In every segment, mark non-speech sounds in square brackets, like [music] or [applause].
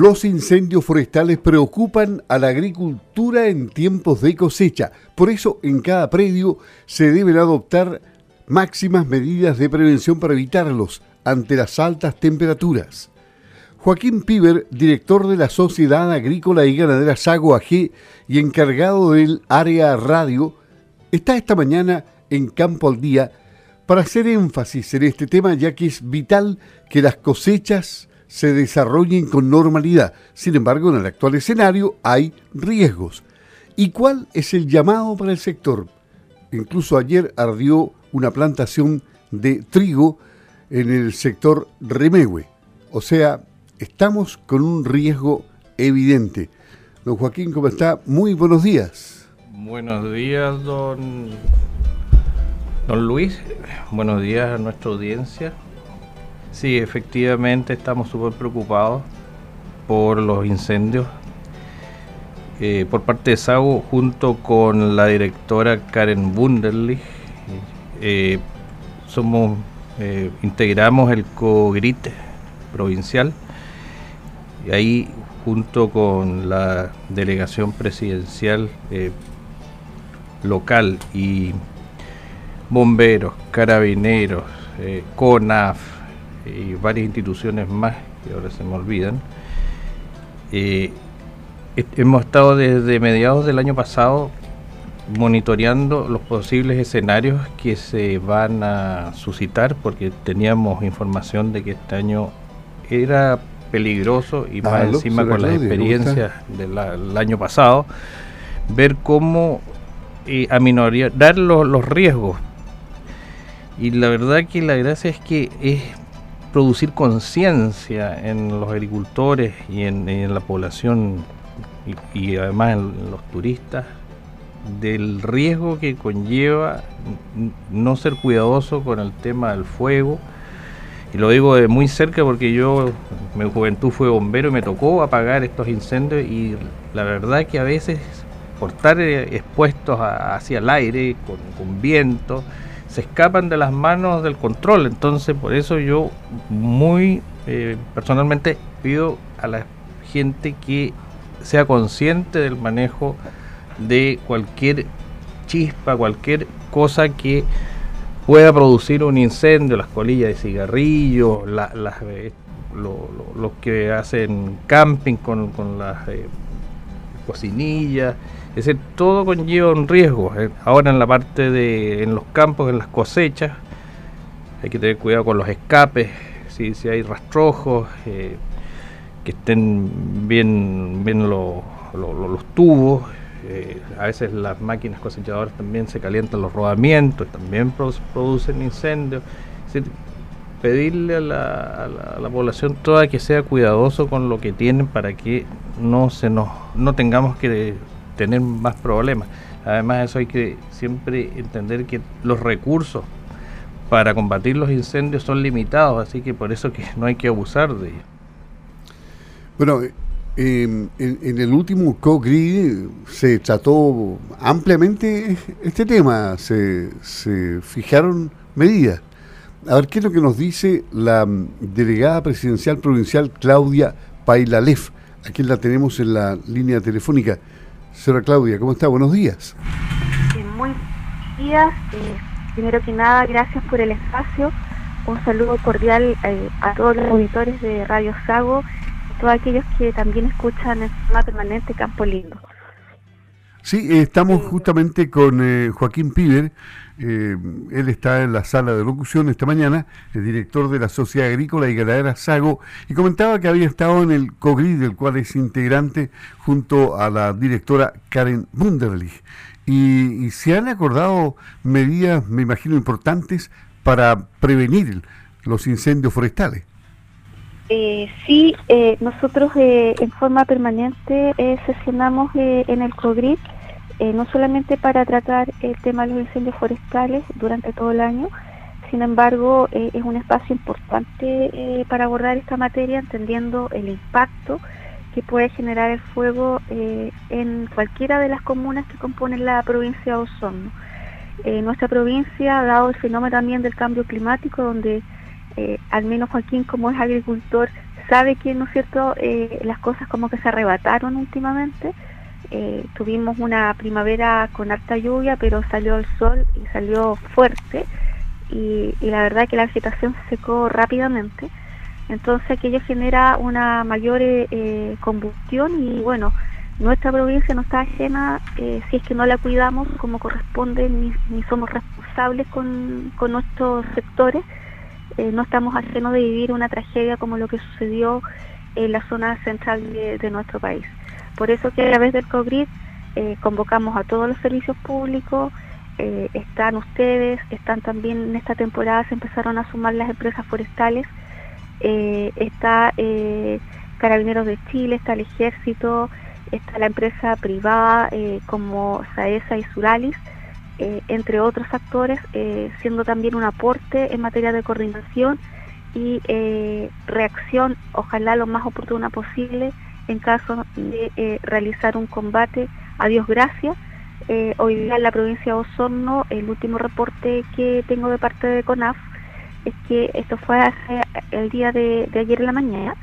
Los incendios forestales preocupan a la agricultura en tiempos de cosecha. Por eso en cada predio se deben adoptar máximas medidas de prevención para evitarlos ante las altas temperaturas. Joaquín Piver, director de la Sociedad Agrícola y Ganadera Sago AG y encargado del área radio, está esta mañana en Campo al Día para hacer énfasis en este tema ya que es vital que las cosechas se desarrollen con normalidad. Sin embargo, en el actual escenario hay riesgos. ¿Y cuál es el llamado para el sector? Incluso ayer ardió una plantación de trigo en el sector Remegue. O sea, estamos con un riesgo evidente. Don Joaquín, ¿cómo está? Muy buenos días. Buenos días, don, don Luis. Buenos días a nuestra audiencia. Sí, efectivamente estamos súper preocupados por los incendios. Eh, por parte de SAGO, junto con la directora Karen Wunderlich, eh, somos, eh, integramos el COGRIT provincial y ahí junto con la delegación presidencial local y bomberos, carabineros, CONAF, y varias instituciones más que ahora se me olvidan. Eh, hemos estado desde mediados del año pasado monitoreando los posibles escenarios que se van a suscitar porque teníamos información de que este año era peligroso y más encima con las experiencias del año pasado, ver cómo eh, aminorar los, los riesgos. Y la verdad que la gracia es que es producir conciencia en los agricultores y en, la población y, además en los turistas del riesgo que conlleva no ser cuidadoso con el tema del fuego. Y lo digo de muy cerca porque yo, mi juventud fue bombero y me tocó apagar estos incendios y la verdad que a veces por estar eh, expuestos hacia el aire, con viento, se escapan de las manos del control. Entonces, por eso yo muy eh, personalmente pido a la gente que sea consciente del manejo de cualquier chispa, cualquier cosa que pueda producir un incendio, las colillas de cigarrillos, eh, los que hacen camping con, las eh, cocinillas, es decir, todo conlleva un riesgo. Eh, ahora en la parte de, en los campos, en las cosechas, hay que tener cuidado con los escapes, si, si hay rastrojos, eh, que estén bien, bien los tubos. Eh, a veces las máquinas cosechadoras también se calientan los rodamientos, también producen incendios. Es decir, pedirle a la, a la, población toda que sea cuidadoso con lo que tienen para que no se nos no tengamos que tener más problemas. Además de eso hay que siempre entender que los recursos para combatir los incendios son limitados, así que por eso que no hay que abusar de ellos. Bueno, en, el último COGRI se trató ampliamente este tema, se, se fijaron medidas. A ver, ¿qué es lo que nos dice la delegada presidencial provincial Claudia Pailalef? Aquí la tenemos en la línea telefónica. Señora Claudia, ¿cómo está? Buenos días. muy buenos días. Eh, primero que nada, gracias por el espacio. Un saludo cordial eh, a todos los auditores de Radio Sago y todos aquellos que también escuchan en forma permanente Campo Lindo. Sí, estamos justamente con eh, Joaquín Piber. él está en la sala de locución esta mañana, el director de la Sociedad Agrícola y Ganadera Sago, y comentaba que había estado en el COGRI, del cual es integrante, junto a la directora Karen Bunderlich. Y, se han acordado medidas, me imagino, importantes para prevenir los incendios forestales. Eh, sí, eh, nosotros eh, en forma permanente sesionamos en el COGRID, no solamente para tratar el tema de los incendios forestales durante todo el año, sin embargo es un espacio importante para abordar esta materia entendiendo el impacto que puede generar el fuego en cualquiera de las comunas que componen la provincia de Osorno. Nuestra provincia, dado el fenómeno también del cambio climático, donde eh, al menos Joaquín, como es agricultor, sabe que, ¿no es cierto?, las cosas como que se arrebataron últimamente. tuvimos una primavera con harta lluvia, pero salió el sol y salió fuerte. Y, la verdad que la vegetación se secó rápidamente. Entonces aquello genera una mayor combustión y bueno, nuestra provincia no está eh, si es que no la cuidamos como corresponde ni, somos responsables con, nuestros sectores. Eh, no estamos ajenos de vivir una tragedia como lo que sucedió en la zona central de, nuestro país. Por eso que a través del COGRID eh, convocamos a todos los servicios públicos, están ustedes, están también en esta temporada, se empezaron a sumar las empresas forestales, está Carabineros de Chile, está el Ejército, está la empresa privada eh, como Saesa y Suralis, eh, entre otros actores, eh, siendo también un aporte en materia de coordinación y reacción, ojalá lo más oportuna posible, en caso de realizar un combate. A Dios gracias. hoy día en la provincia de Osorno, el último reporte que tengo de parte de CONAF es que esto fue el día de ayer en la mañana,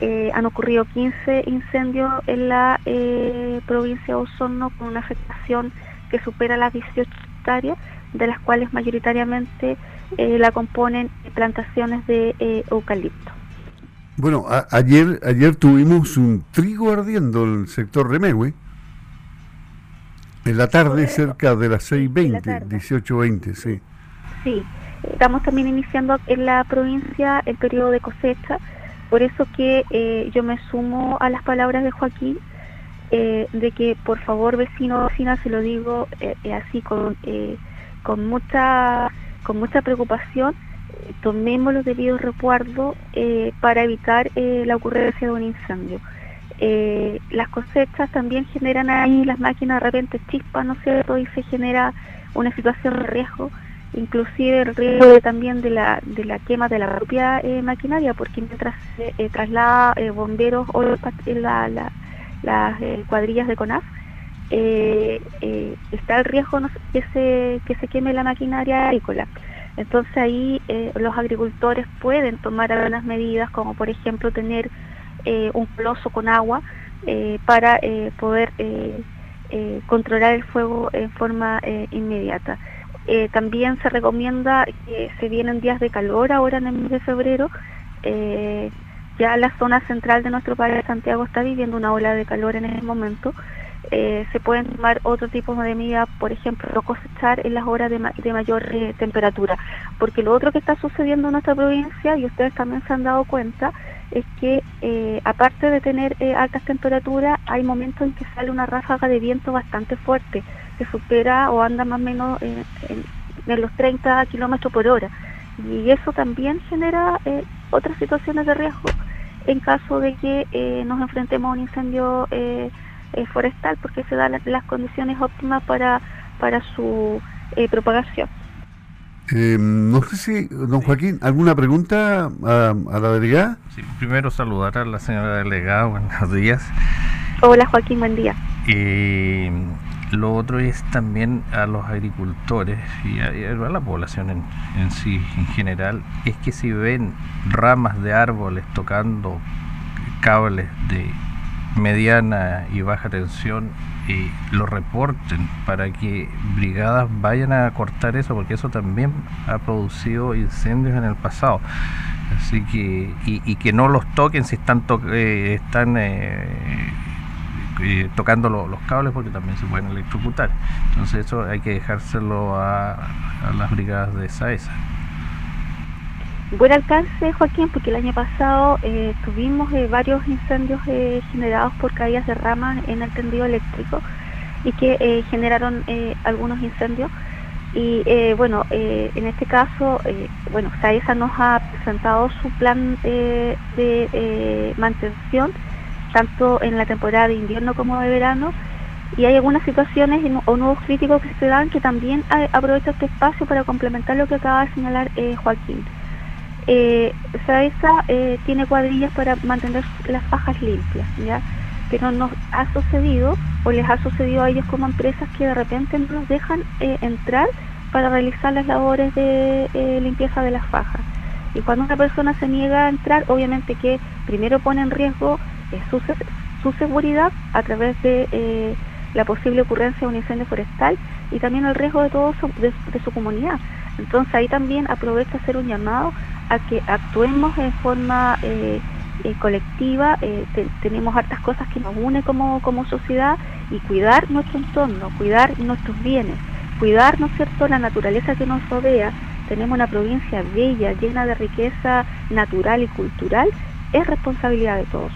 eh, han ocurrido 15 incendios en la eh, provincia de Osorno con una afectación que supera las 18 hectáreas, de las cuales mayoritariamente eh, la componen plantaciones de eucalipto. Bueno, ayer ayer tuvimos un trigo ardiendo en el sector Remehue. En la tarde, cerca de las 6.20, 18.20, sí. Sí, estamos también iniciando en la provincia el periodo de cosecha por eso que eh, yo me sumo a las palabras de Joaquín, eh, de que por favor vecino vecina, se lo digo eh, así con, con, mucha, con mucha preocupación, tomemos los debidos recuerdos para evitar la ocurrencia de un incendio. las cosechas también generan ahí, las máquinas de repente chispas, ¿no es cierto? Y se genera una situación de riesgo inclusive el riesgo también de la, de la quema de la propia eh, maquinaria, porque mientras se eh, traslada eh, bomberos o la, las cuadrillas de CONAF, está el riesgo que, se, que se queme la maquinaria agrícola. Entonces ahí los agricultores pueden tomar algunas medidas, como por ejemplo tener un coloso con agua para poder controlar el fuego en forma inmediata. Eh, también se recomienda que se vienen días de calor ahora en el mes de febrero. Eh, ya la zona central de nuestro país, Santiago, está viviendo una ola de calor en este momento. Eh, se pueden tomar otro tipo de medidas, por ejemplo, no cosechar en las horas de, mayor temperatura. Porque lo otro que está sucediendo en nuestra provincia, y ustedes también se han dado cuenta, es que aparte de tener altas temperaturas, hay momentos en que sale una ráfaga de viento bastante fuerte que supera o anda más o menos en, los 30 kilómetros por hora. Y eso también genera eh, otras situaciones de riesgo en caso de que eh, nos enfrentemos a un incendio eh, forestal, porque se dan las, condiciones óptimas para, para su propagación. no sé si, don Joaquín, ¿alguna pregunta a, a, la delegada? Sí, primero saludar a la señora delegada, [laughs] buenos días. Hola Joaquín, buen día. Lo otro es también a los agricultores y a, la población en, sí, en general, es que si ven ramas de árboles tocando cables de mediana y baja tensión, eh, lo reporten para que brigadas vayan a cortar eso, porque eso también ha producido incendios en el pasado. Así que, y, que no los toquen si están, eh, están eh, tocando los cables porque también se pueden electrocutar. Entonces eso hay que dejárselo a, las brigadas de SAESA. Buen alcance, Joaquín, porque el año pasado eh, tuvimos eh, varios incendios eh, generados por caídas de ramas en el tendido eléctrico y que generaron algunos incendios. Y bueno, en este caso, bueno, SAESA nos ha presentado su plan de mantención tanto en la temporada de invierno como de verano, y hay algunas situaciones o nuevos críticos que se dan que también aprovecho este espacio para complementar lo que acaba de señalar eh, Joaquín. Eh, SAESA eh, tiene cuadrillas para mantener las fajas limpias, ¿ya? pero nos ha sucedido o les ha sucedido a ellos como empresas que de repente no nos dejan eh, entrar para realizar las labores de limpieza de las fajas. Y cuando una persona se niega a entrar, obviamente que primero pone en riesgo eh, su, seguridad a través de eh, la posible ocurrencia de un incendio forestal y también el riesgo de todo su, de, su comunidad. Entonces ahí también aprovecho hacer un llamado a que actuemos en forma eh, colectiva, tenemos hartas cosas que nos unen como, como sociedad y cuidar nuestro entorno, cuidar nuestros bienes, cuidar, ¿no cierto?, la naturaleza que nos rodea, tenemos una provincia bella, llena de riqueza natural y cultural, es responsabilidad de todos.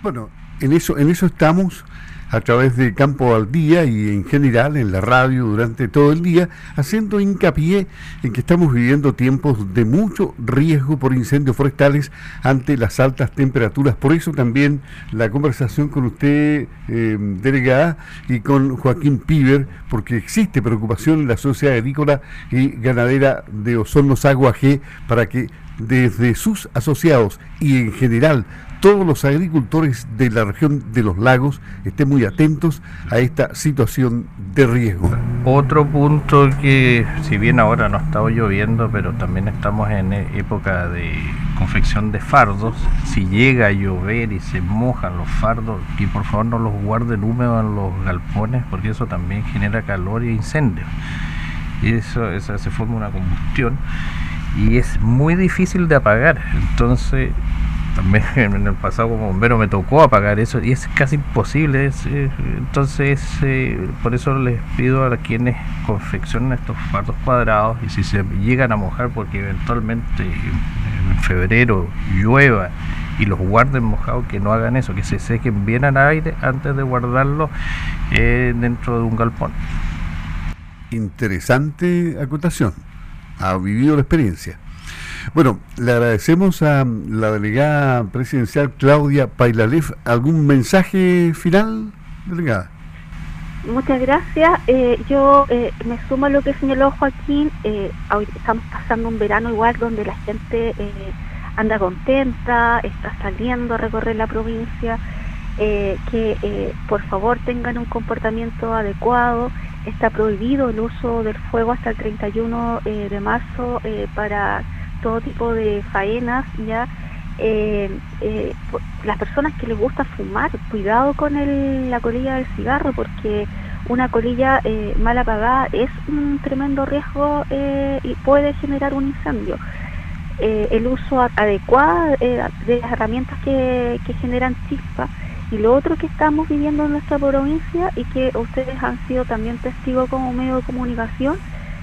Bueno, en eso, en eso estamos a través de Campo al Día y en general en la radio durante todo el día, haciendo hincapié en que estamos viviendo tiempos de mucho riesgo por incendios forestales ante las altas temperaturas. Por eso también la conversación con usted, eh, delegada, y con Joaquín Piver, porque existe preocupación en la sociedad agrícola y ganadera de Osorno Agua G para que desde sus asociados y en general todos los agricultores de la región de los lagos estén muy atentos a esta situación de riesgo. Otro punto que, si bien ahora no ha estado lloviendo, pero también estamos en época de confección de fardos, si llega a llover y se mojan los fardos, y por favor no los guarden húmedos en los galpones, porque eso también genera calor e incendio. Y eso se forma una combustión y es muy difícil de apagar. Entonces, también [laughs] en el pasado como bombero me tocó apagar eso y es casi imposible. Eh, entonces, eh, por eso les pido a quienes confeccionan estos fardos cuadrados y si se llegan a mojar porque eventualmente en febrero llueva y los guarden mojados, que no hagan eso, que se sequen bien al aire antes de guardarlos eh, dentro de un galpón. Interesante acotación. Ha vivido la experiencia. Bueno, le agradecemos a la delegada presidencial Claudia Pailalef. ¿Algún mensaje final, delegada? Muchas gracias. Eh, yo eh, me sumo a lo que señaló Joaquín. Eh, estamos pasando un verano igual donde la gente eh, anda contenta, está saliendo a recorrer la provincia. que por favor tengan un comportamiento adecuado. Está prohibido el uso del fuego hasta el 31 de marzo para todo tipo de faenas, ya eh, eh, las personas que les gusta fumar, cuidado con el, la colilla del cigarro, porque una colilla eh, mal apagada es un tremendo riesgo y puede generar un incendio. el uso adecuado de las herramientas que, que generan chispa y lo otro que estamos viviendo en nuestra provincia y que ustedes han sido también testigos como medio de comunicación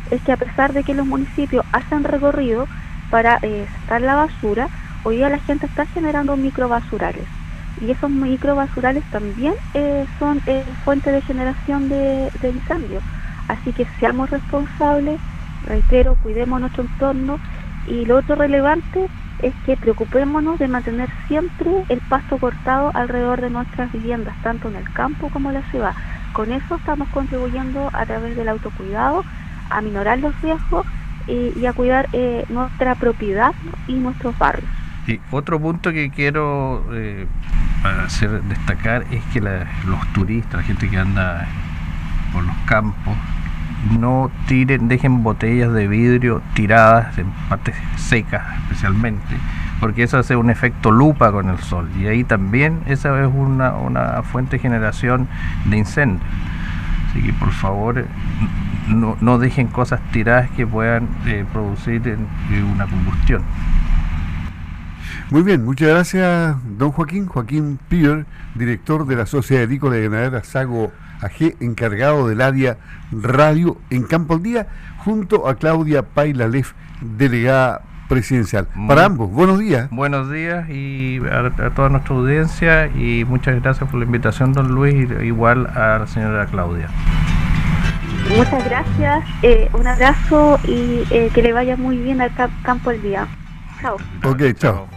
es que a pesar de que los municipios hacen recorrido, para eh, sacar la basura, hoy día la gente está generando microbasurales. Y esos microbasurales también eh, son eh, fuente de generación de, de. Así que seamos responsables, reitero, cuidemos nuestro entorno. Y lo otro relevante es que preocupémonos de mantener siempre el pasto cortado alrededor de nuestras viviendas, tanto en el campo como en la ciudad. Con eso estamos contribuyendo a través del autocuidado a minorar los riesgos y, a cuidar eh, nuestra propiedad y nuestros barrios. Y otro punto que quiero eh, hacer destacar es que los turistas, la gente que anda por los campos, no tiren, dejen botellas de vidrio tiradas en partes secas especialmente, porque eso hace un efecto lupa con el sol y ahí también esa es una, una fuente de generación de incendios. Así que por favor no, no dejen cosas tiradas que puedan eh, producir eh, una combustión. Muy bien, muchas gracias, don Joaquín. Joaquín Pier, director de la Sociedad Agrícola y Ganadera Sago AG, encargado del área radio en Campo al Día, junto a Claudia Pailalef, delegada presidencial. Para ambos, buenos días. Buenos días y a, toda nuestra audiencia y muchas gracias por la invitación, don Luis, igual a la señora Claudia. Muchas gracias, eh, un abrazo y eh, que le vaya muy bien al campo el día. Chao. Ok, chao.